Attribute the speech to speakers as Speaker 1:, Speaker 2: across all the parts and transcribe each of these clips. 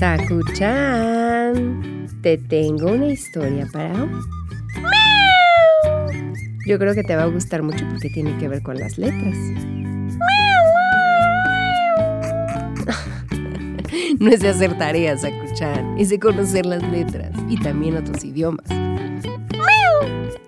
Speaker 1: Sakuchan, te tengo una historia para Yo creo que te va a gustar mucho porque tiene que ver con las letras. no es de hacer tareas, Sakuchan, es de conocer las letras y también otros idiomas.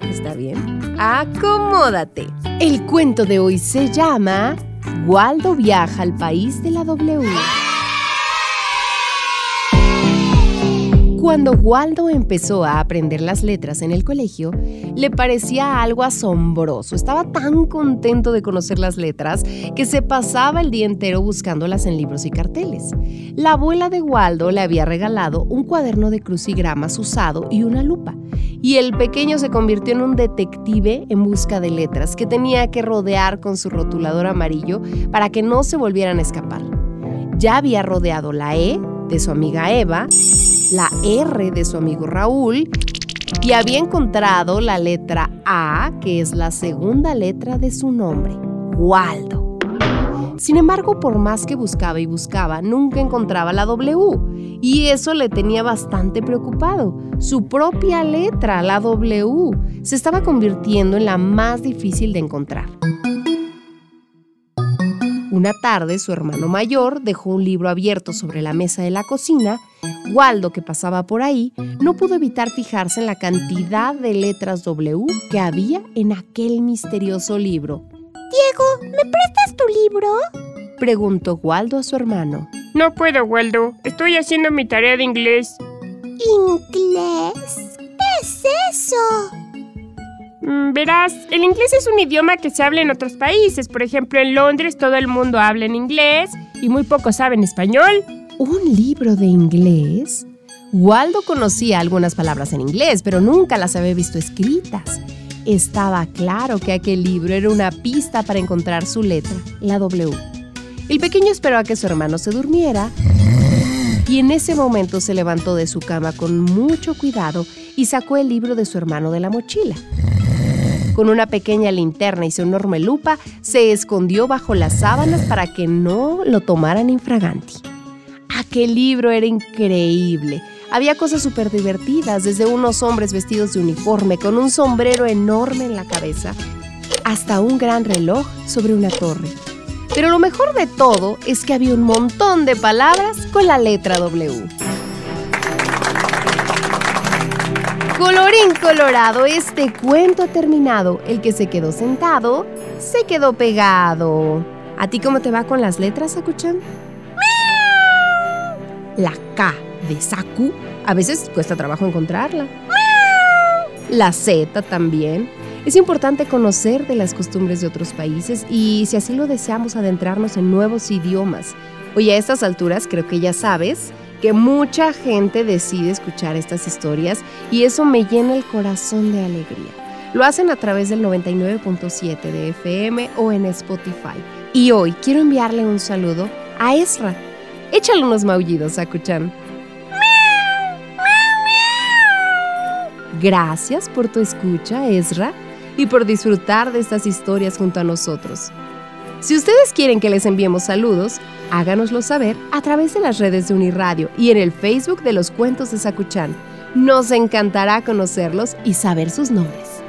Speaker 1: ¿Está bien? Acomódate. El cuento de hoy se llama Waldo viaja al país de la W. Cuando Waldo empezó a aprender las letras en el colegio, le parecía algo asombroso. Estaba tan contento de conocer las letras que se pasaba el día entero buscándolas en libros y carteles. La abuela de Waldo le había regalado un cuaderno de crucigramas usado y una lupa. Y el pequeño se convirtió en un detective en busca de letras que tenía que rodear con su rotulador amarillo para que no se volvieran a escapar. Ya había rodeado la E de su amiga Eva la R de su amigo Raúl y había encontrado la letra A, que es la segunda letra de su nombre, Waldo. Sin embargo, por más que buscaba y buscaba, nunca encontraba la W. Y eso le tenía bastante preocupado. Su propia letra, la W, se estaba convirtiendo en la más difícil de encontrar. Una tarde, su hermano mayor dejó un libro abierto sobre la mesa de la cocina. Waldo, que pasaba por ahí, no pudo evitar fijarse en la cantidad de letras W que había en aquel misterioso libro.
Speaker 2: Diego, ¿me prestas tu libro?
Speaker 1: Preguntó Waldo a su hermano.
Speaker 3: No puedo, Waldo. Estoy haciendo mi tarea de inglés.
Speaker 2: ¿Inglés? ¿Qué es eso?
Speaker 3: Mm, verás, el inglés es un idioma que se habla en otros países. Por ejemplo, en Londres todo el mundo habla en inglés y muy pocos saben español.
Speaker 1: ¿Un libro de inglés? Waldo conocía algunas palabras en inglés, pero nunca las había visto escritas. Estaba claro que aquel libro era una pista para encontrar su letra, la W. El pequeño esperó a que su hermano se durmiera y en ese momento se levantó de su cama con mucho cuidado y sacó el libro de su hermano de la mochila. Con una pequeña linterna y su enorme lupa, se escondió bajo las sábanas para que no lo tomaran infraganti. Aquel libro era increíble. Había cosas súper divertidas, desde unos hombres vestidos de uniforme con un sombrero enorme en la cabeza, hasta un gran reloj sobre una torre. Pero lo mejor de todo es que había un montón de palabras con la letra W. Colorín colorado, este cuento ha terminado. El que se quedó sentado, se quedó pegado. ¿A ti cómo te va con las letras, Sakuchan? La K de Saku, a veces cuesta trabajo encontrarla. La Z también. Es importante conocer de las costumbres de otros países y, si así lo deseamos, adentrarnos en nuevos idiomas. Oye, a estas alturas creo que ya sabes que mucha gente decide escuchar estas historias y eso me llena el corazón de alegría. Lo hacen a través del 99.7 de FM o en Spotify. Y hoy quiero enviarle un saludo a Ezra. Échale unos maullidos, Akuchan. Gracias por tu escucha, Ezra, y por disfrutar de estas historias junto a nosotros. Si ustedes quieren que les enviemos saludos, háganoslo saber a través de las redes de Uniradio y en el Facebook de los cuentos de Sakuchan. Nos encantará conocerlos y saber sus nombres.